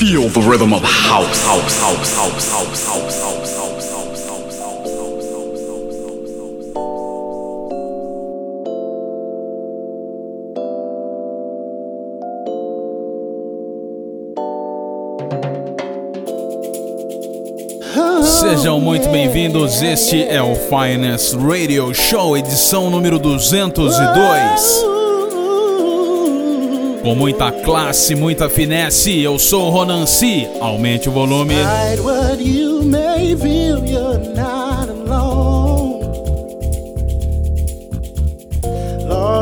feel the rhythm of house, house, house, house, house, house. Sejam muito bem-vindos. Este é o Finance Radio Show, edição número 202. Com muita classe, muita finesse, eu sou o Ronan C. Aumente o volume.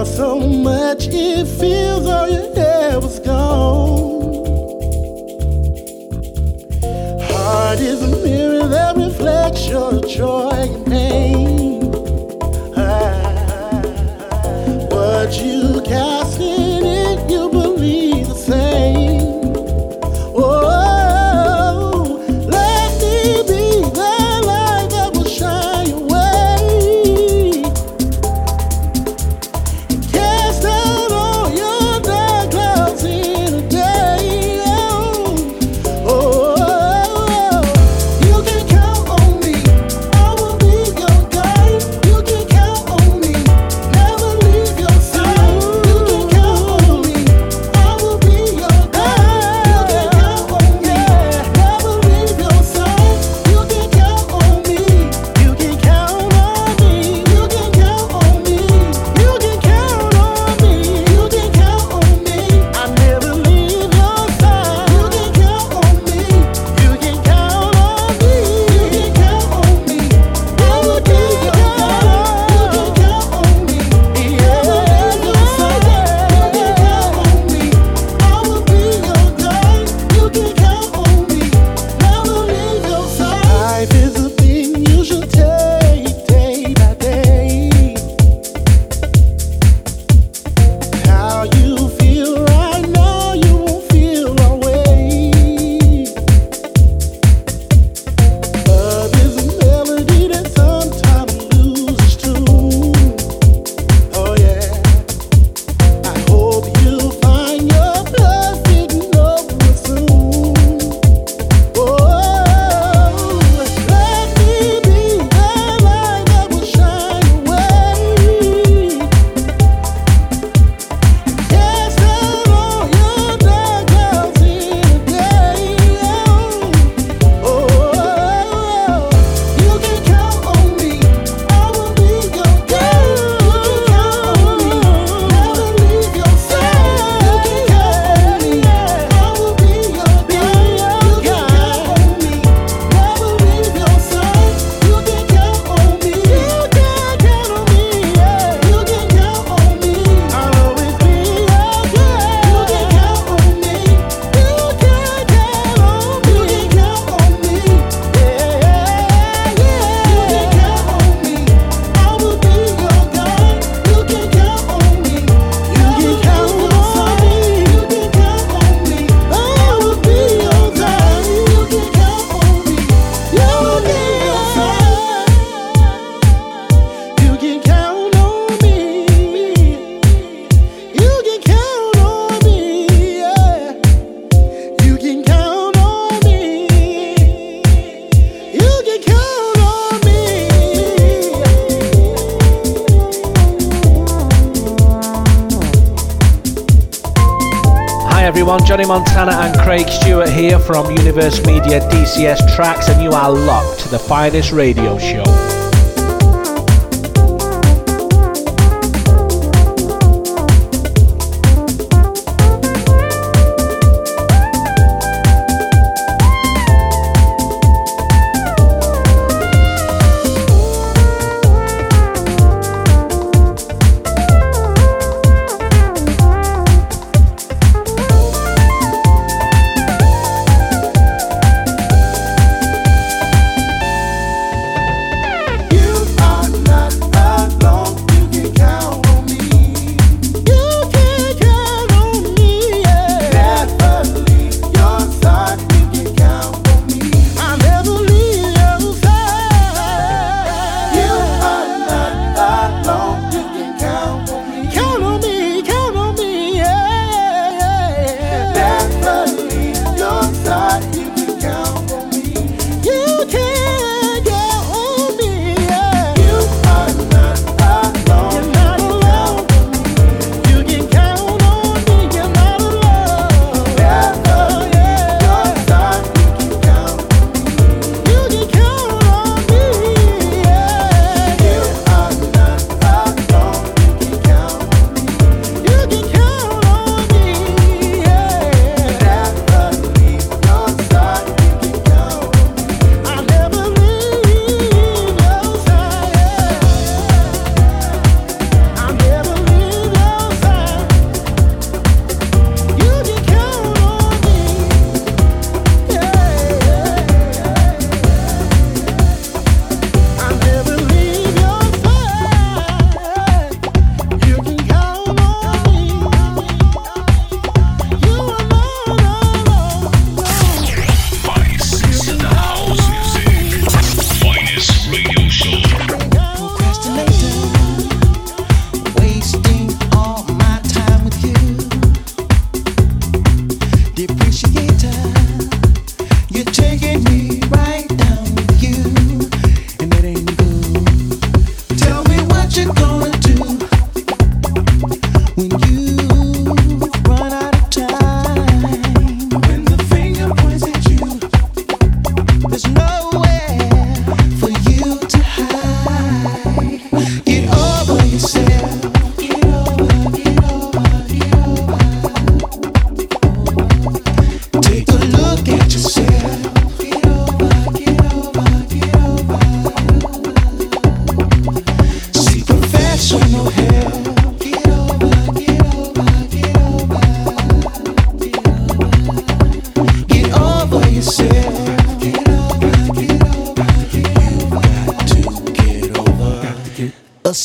so much it feels all your hair was gone. Heart is a mirror that reflects your joy and pain. The finest radio show.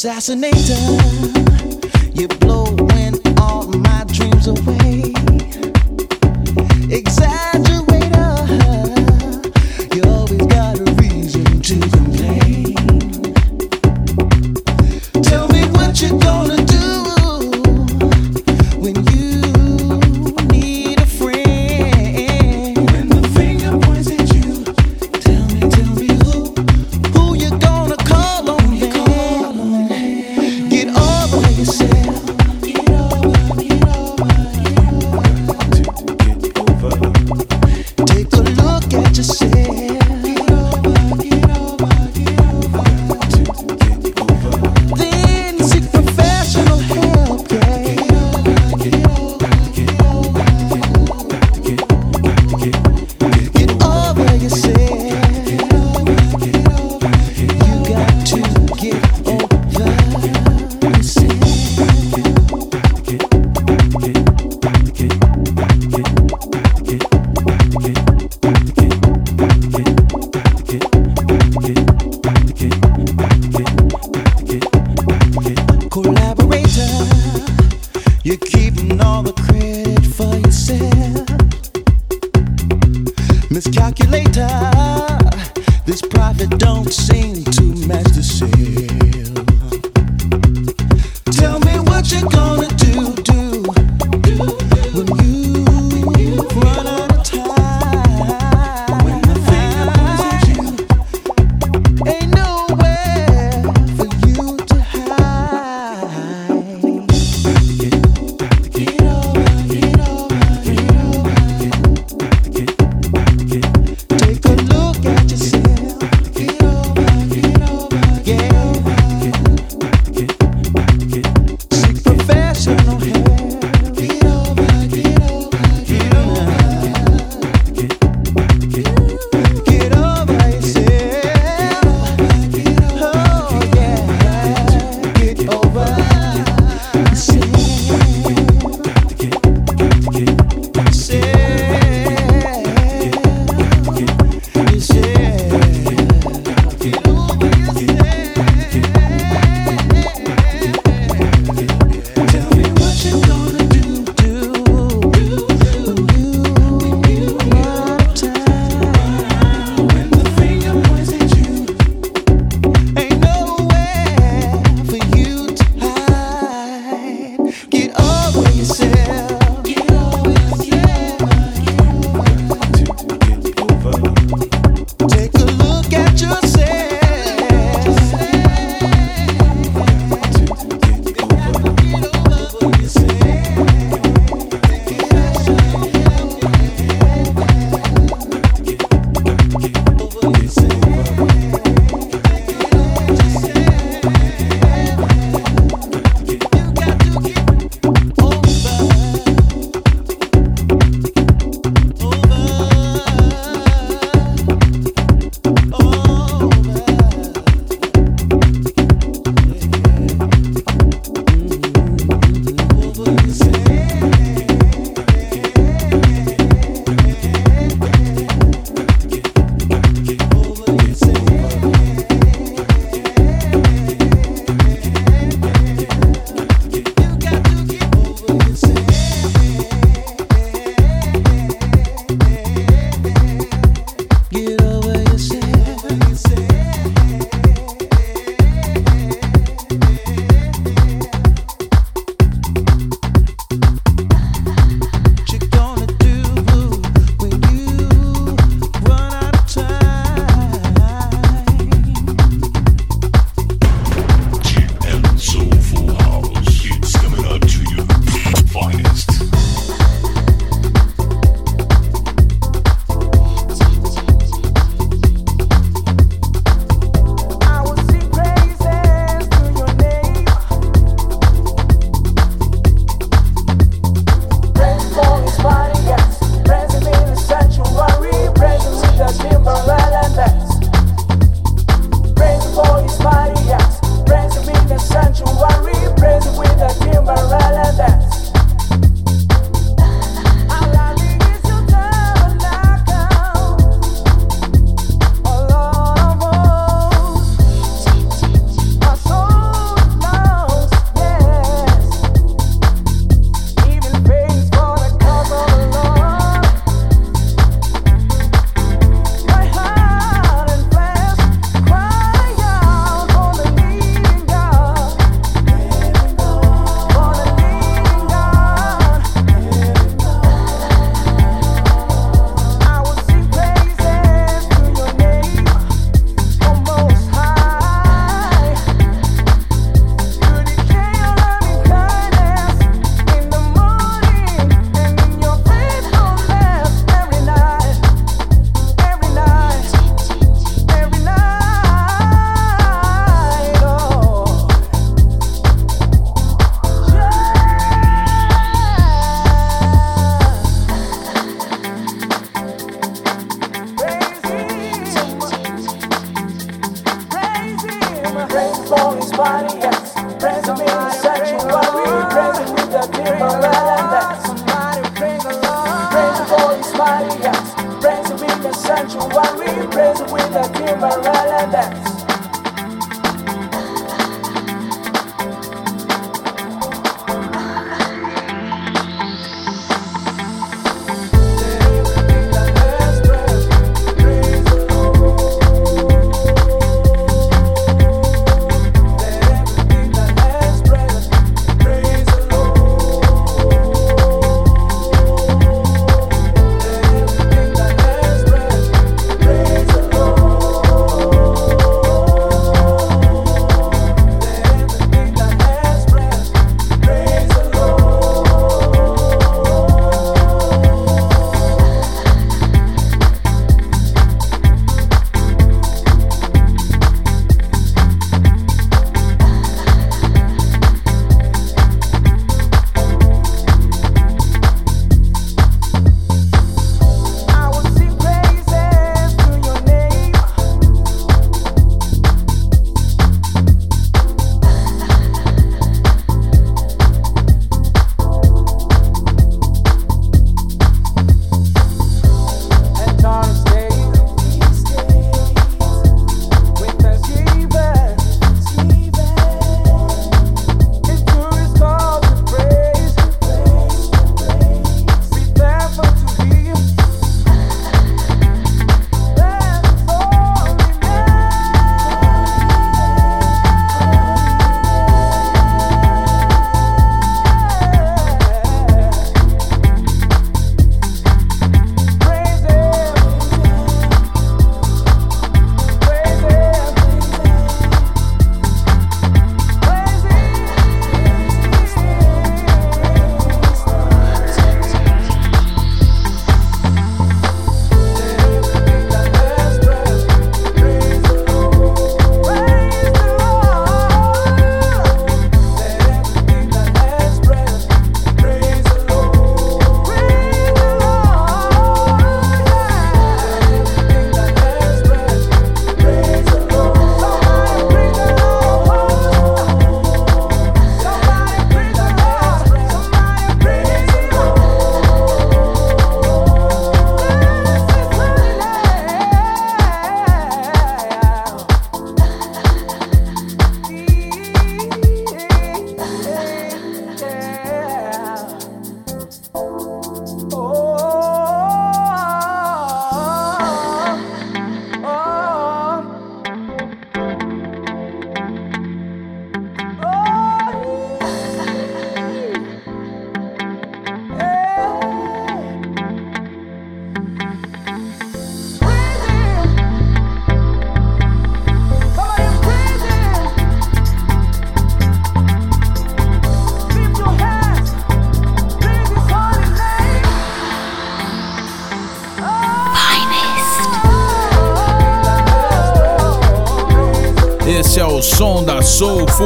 assassinator.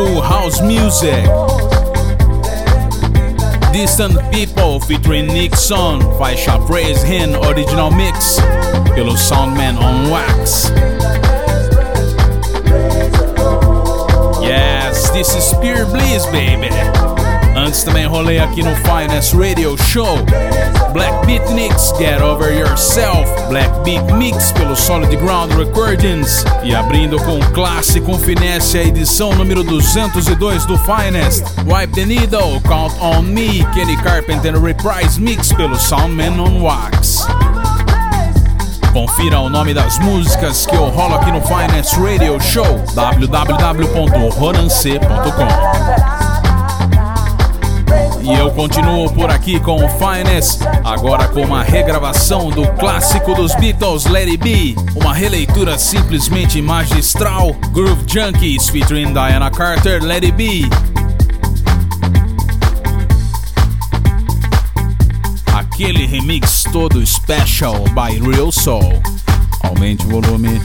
House Music. Distant People featuring Nick Son, faixa Praise Him Original Mix, pelo Soundman on Wax. Yes, this is pure bliss, baby. Antes também rolei aqui no Finest Radio Show. Black Beatniks, Get Over Yourself. Black Beat Mix pelo Solid Ground Recordings. E abrindo com clássico com finesse a edição número 202 do Finest. Wipe the Needle, Count on Me. Kenny Carpenter Reprise Mix pelo Soundman on Wax. Confira o nome das músicas que eu rolo aqui no Finest Radio Show www.ronance.com e eu continuo por aqui com o Finest, agora com uma regravação do clássico dos Beatles Let It Be, uma releitura simplesmente magistral, Groove Junkies featuring Diana Carter Let It Be. Aquele remix todo special by Real Soul. Aumente o volume.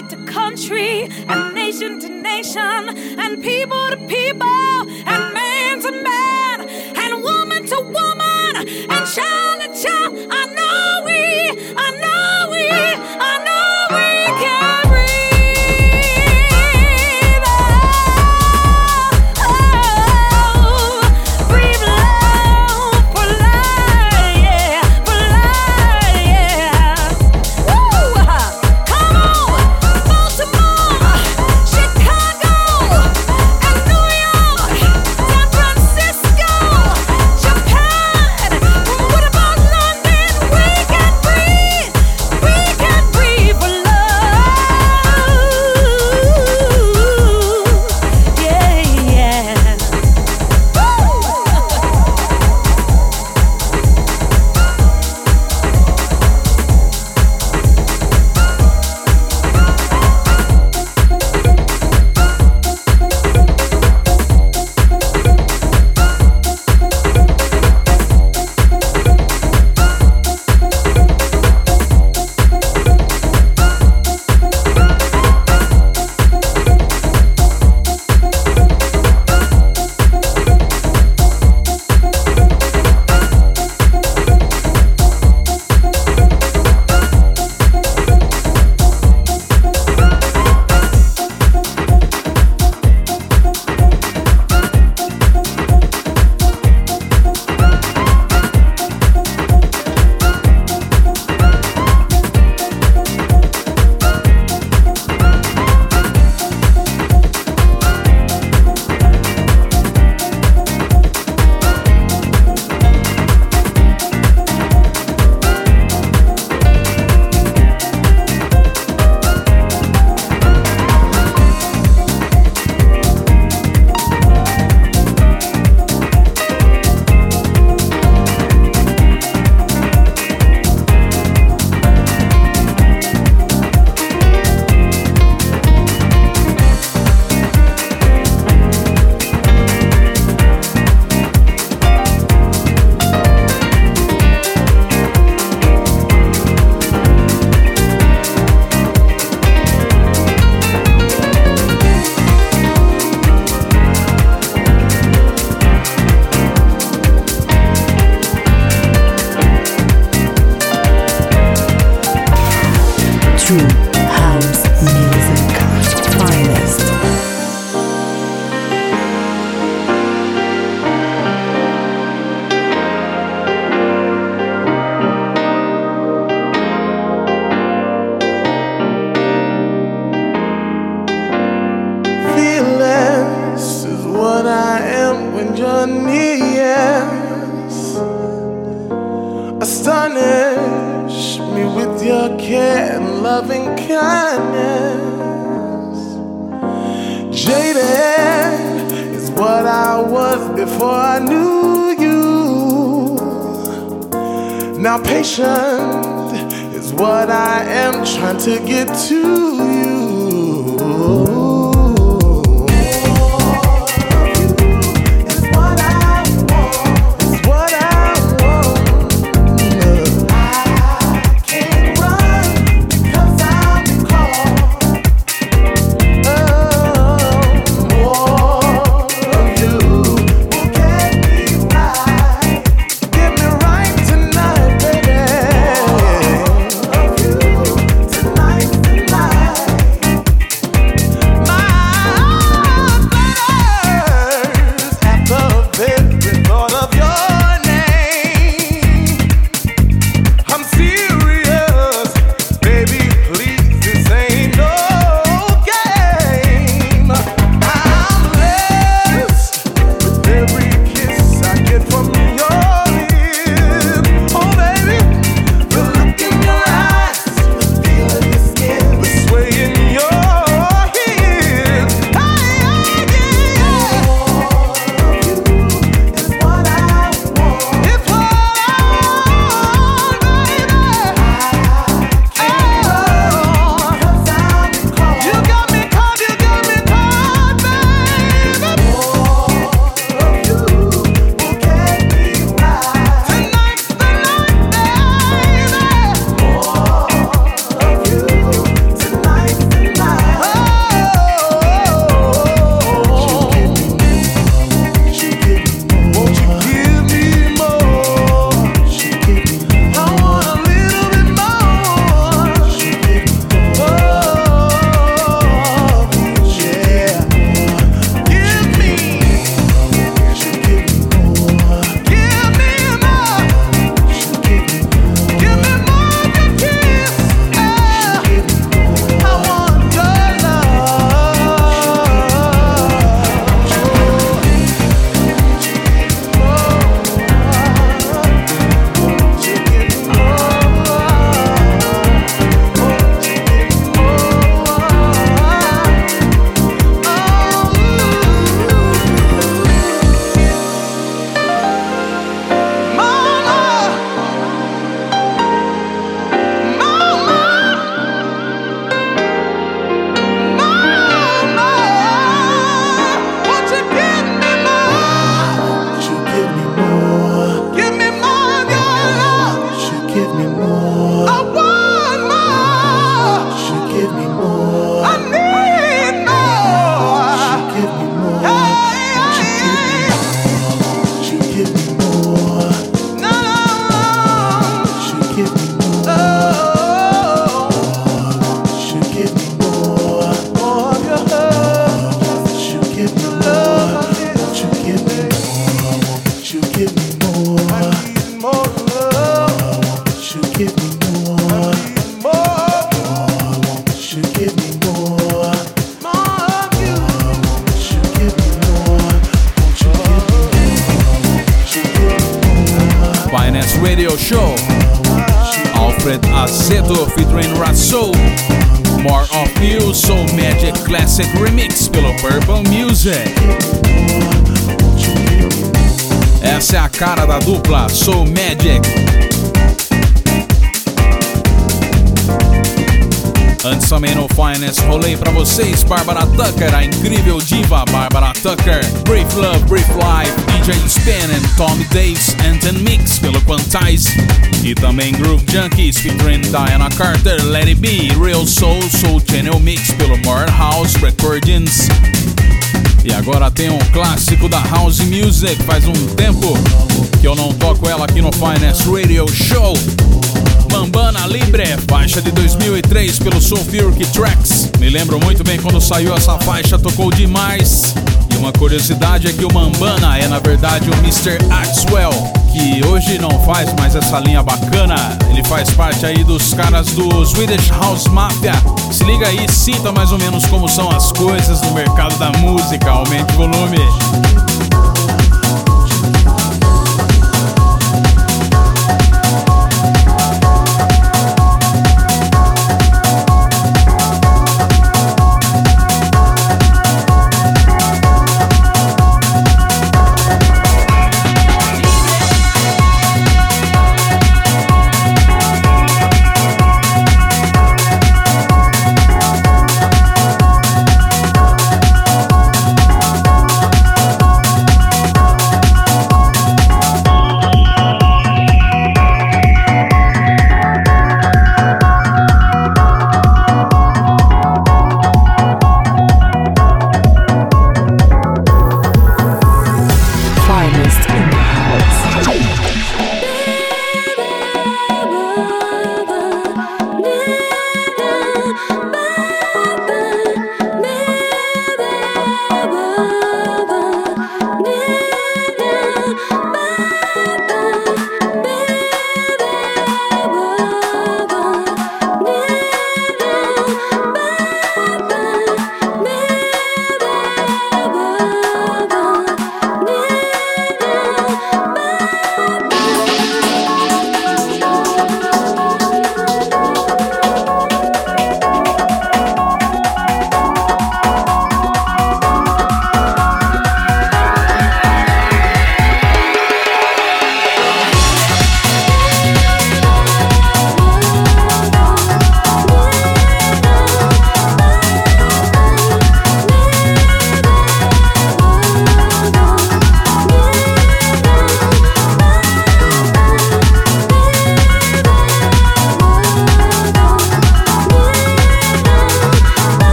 country to country, and nation to nation, and people to people, and man to man, and woman to woman, and child to child. You. Finest, rolei para vocês Barbara Tucker, a incrível diva Barbara Tucker, Brief Love, Brief Life, DJ Span and Tommy Davis, Anton Mix pelo Quantize e também Groove Junkies featuring Diana Carter, Let It Be, Real Soul, Soul Channel Mix pelo More House Recordings. E agora tem um clássico da House Music, faz um tempo que eu não toco ela aqui no Finest Radio Show. Mambana Libre, faixa de 2003 pelo Sulfuric Tracks. Me lembro muito bem quando saiu essa faixa, tocou demais. E uma curiosidade é que o Mambana é na verdade o Mr. Axwell, que hoje não faz mais essa linha bacana. Ele faz parte aí dos caras do Swedish House Mafia. Se liga aí, sinta mais ou menos como são as coisas no mercado da música. Aumente o volume.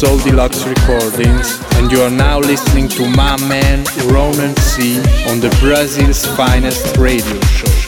Soul Deluxe Recordings, and you are now listening to my man Ronan C on the Brazil's finest radio show.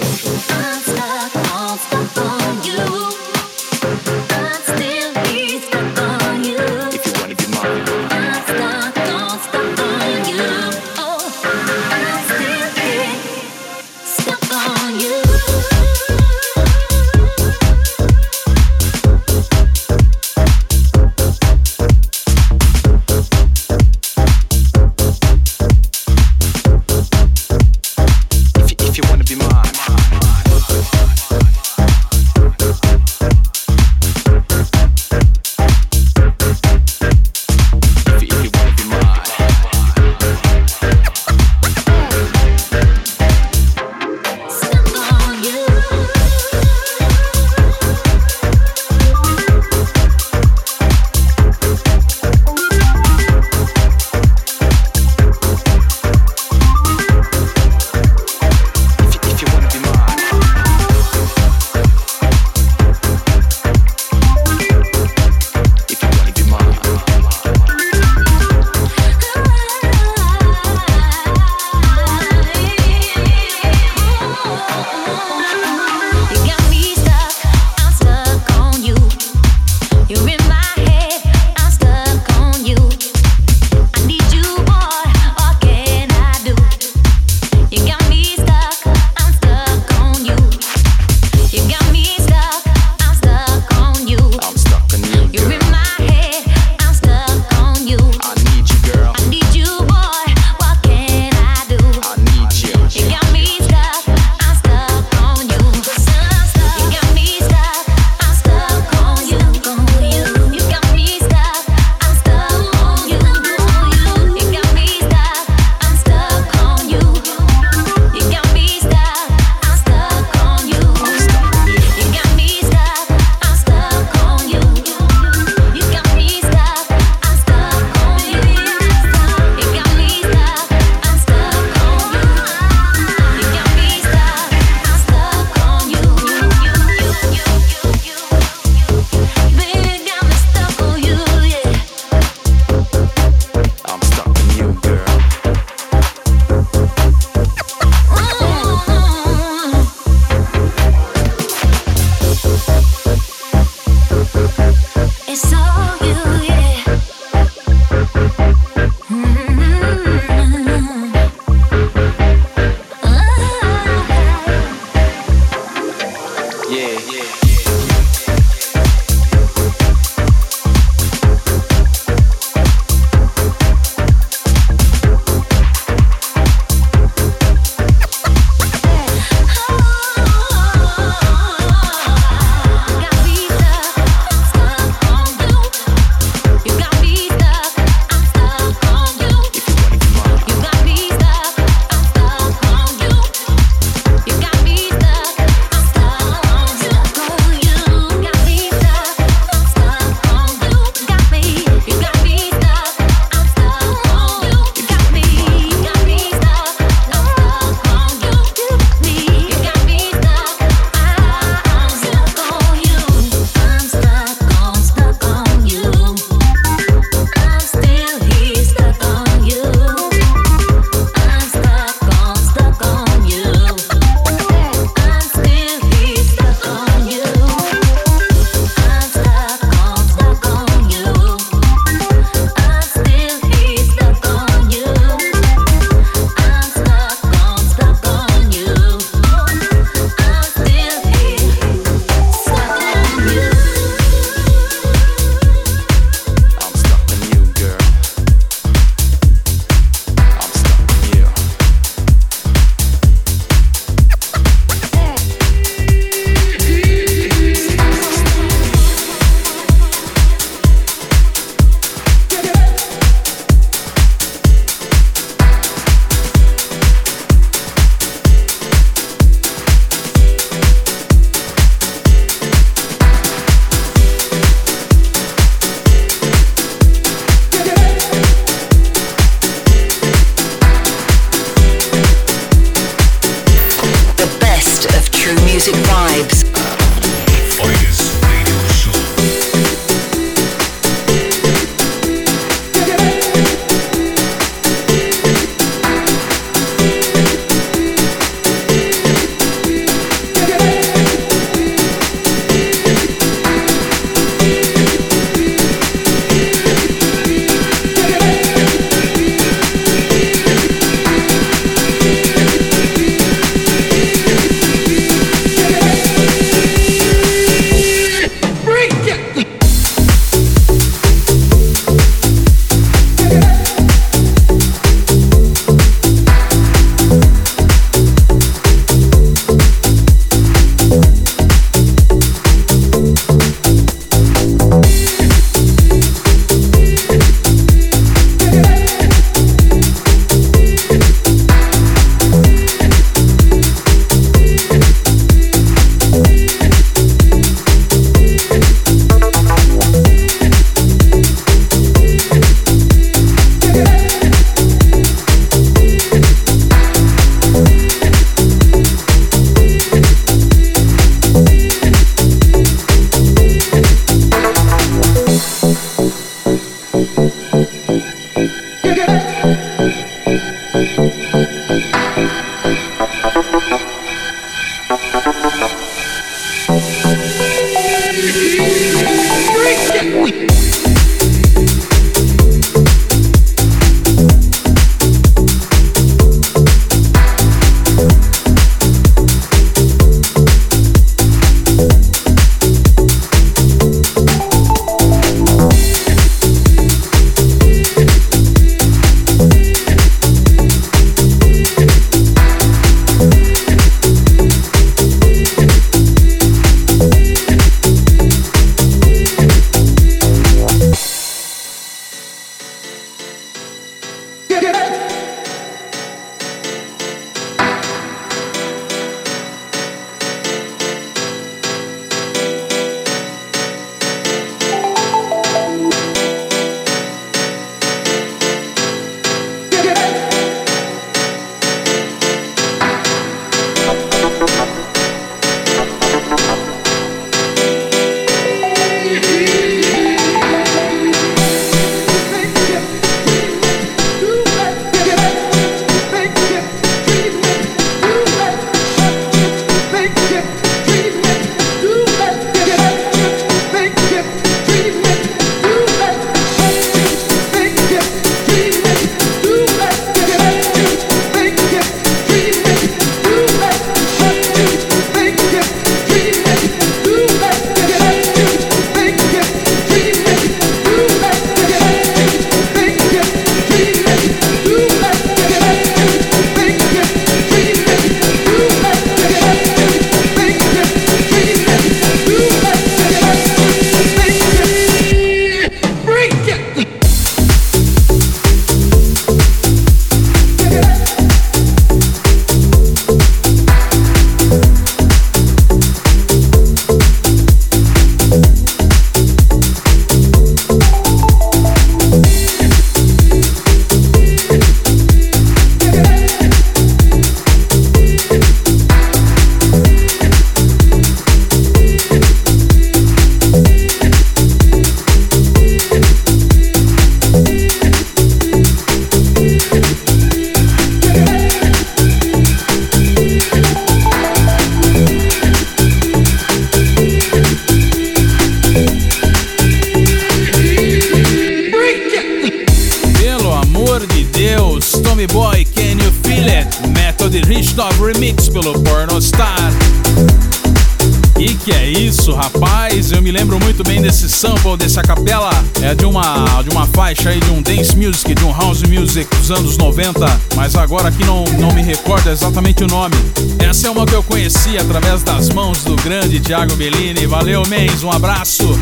Anos 90, mas agora aqui não, não me recordo exatamente o nome. Essa é uma que eu conheci através das mãos do grande Thiago Bellini. Valeu, Mens, um abraço.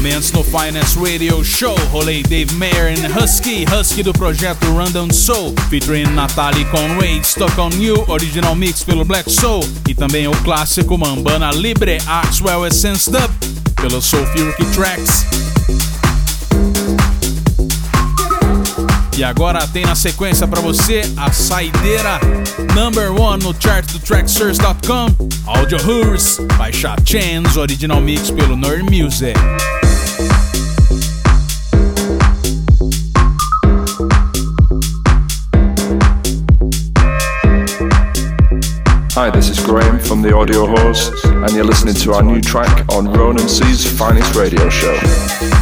Antes no Finance Radio Show, rolei Dave Mayer e Husky, Husky do projeto Random Soul, featuring Natalie Conway, Stuck on You, original mix pelo Black Soul, e também o clássico Mambana Libre, Axwell Essence Dub, pelo Sulfuric Tracks. E agora tem na sequência para você a saideira number one no chart do Tracksource.com, Audio Hurs, baixa Chance Original Mix pelo Nerd Music. From the Audio Horse, and you're listening to our new track on Ronan C's finest radio show.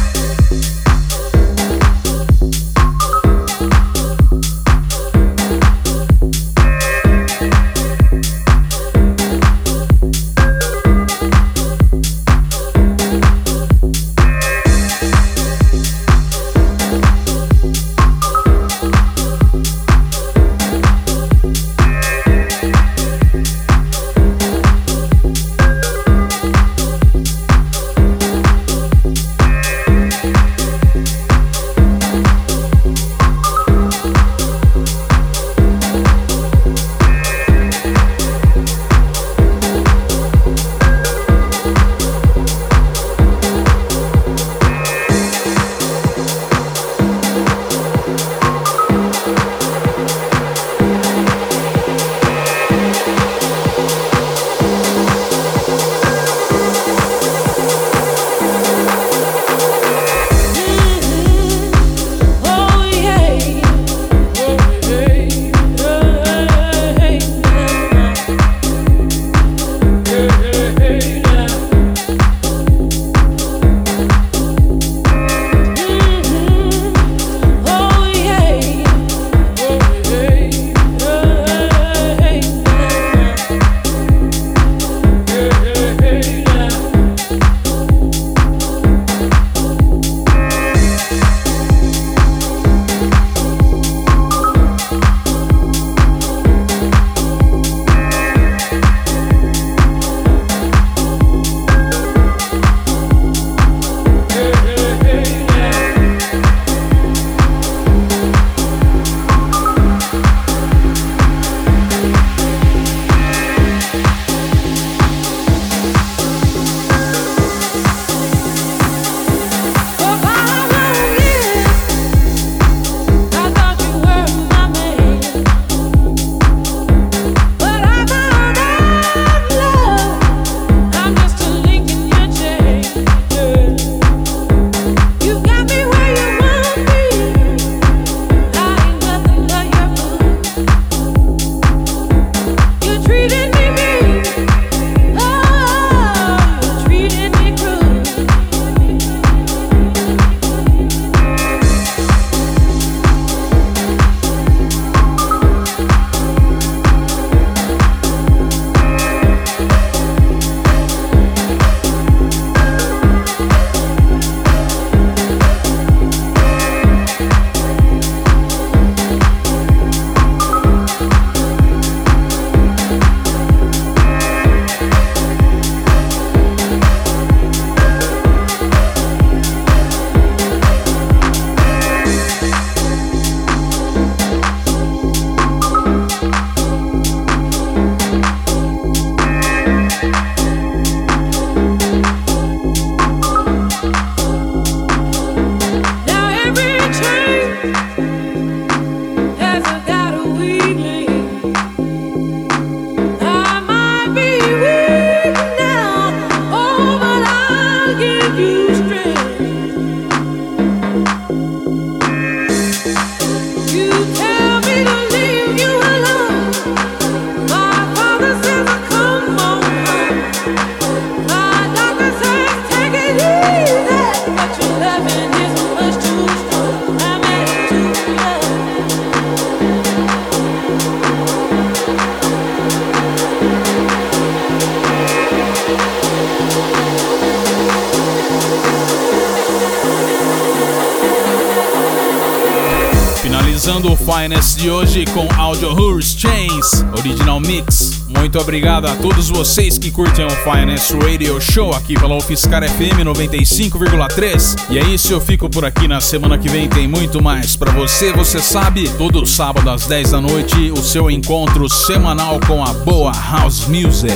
Finalizando o Finest de hoje com Audio Hurst Chains, Original Mix. Muito obrigado a todos vocês que curtem o Finest Radio Show aqui pela UFSCar FM 95,3. E é isso, eu fico por aqui na semana que vem, tem muito mais para você. Você sabe, todo sábado às 10 da noite, o seu encontro semanal com a boa House Music.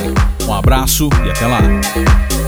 Um abraço e até lá.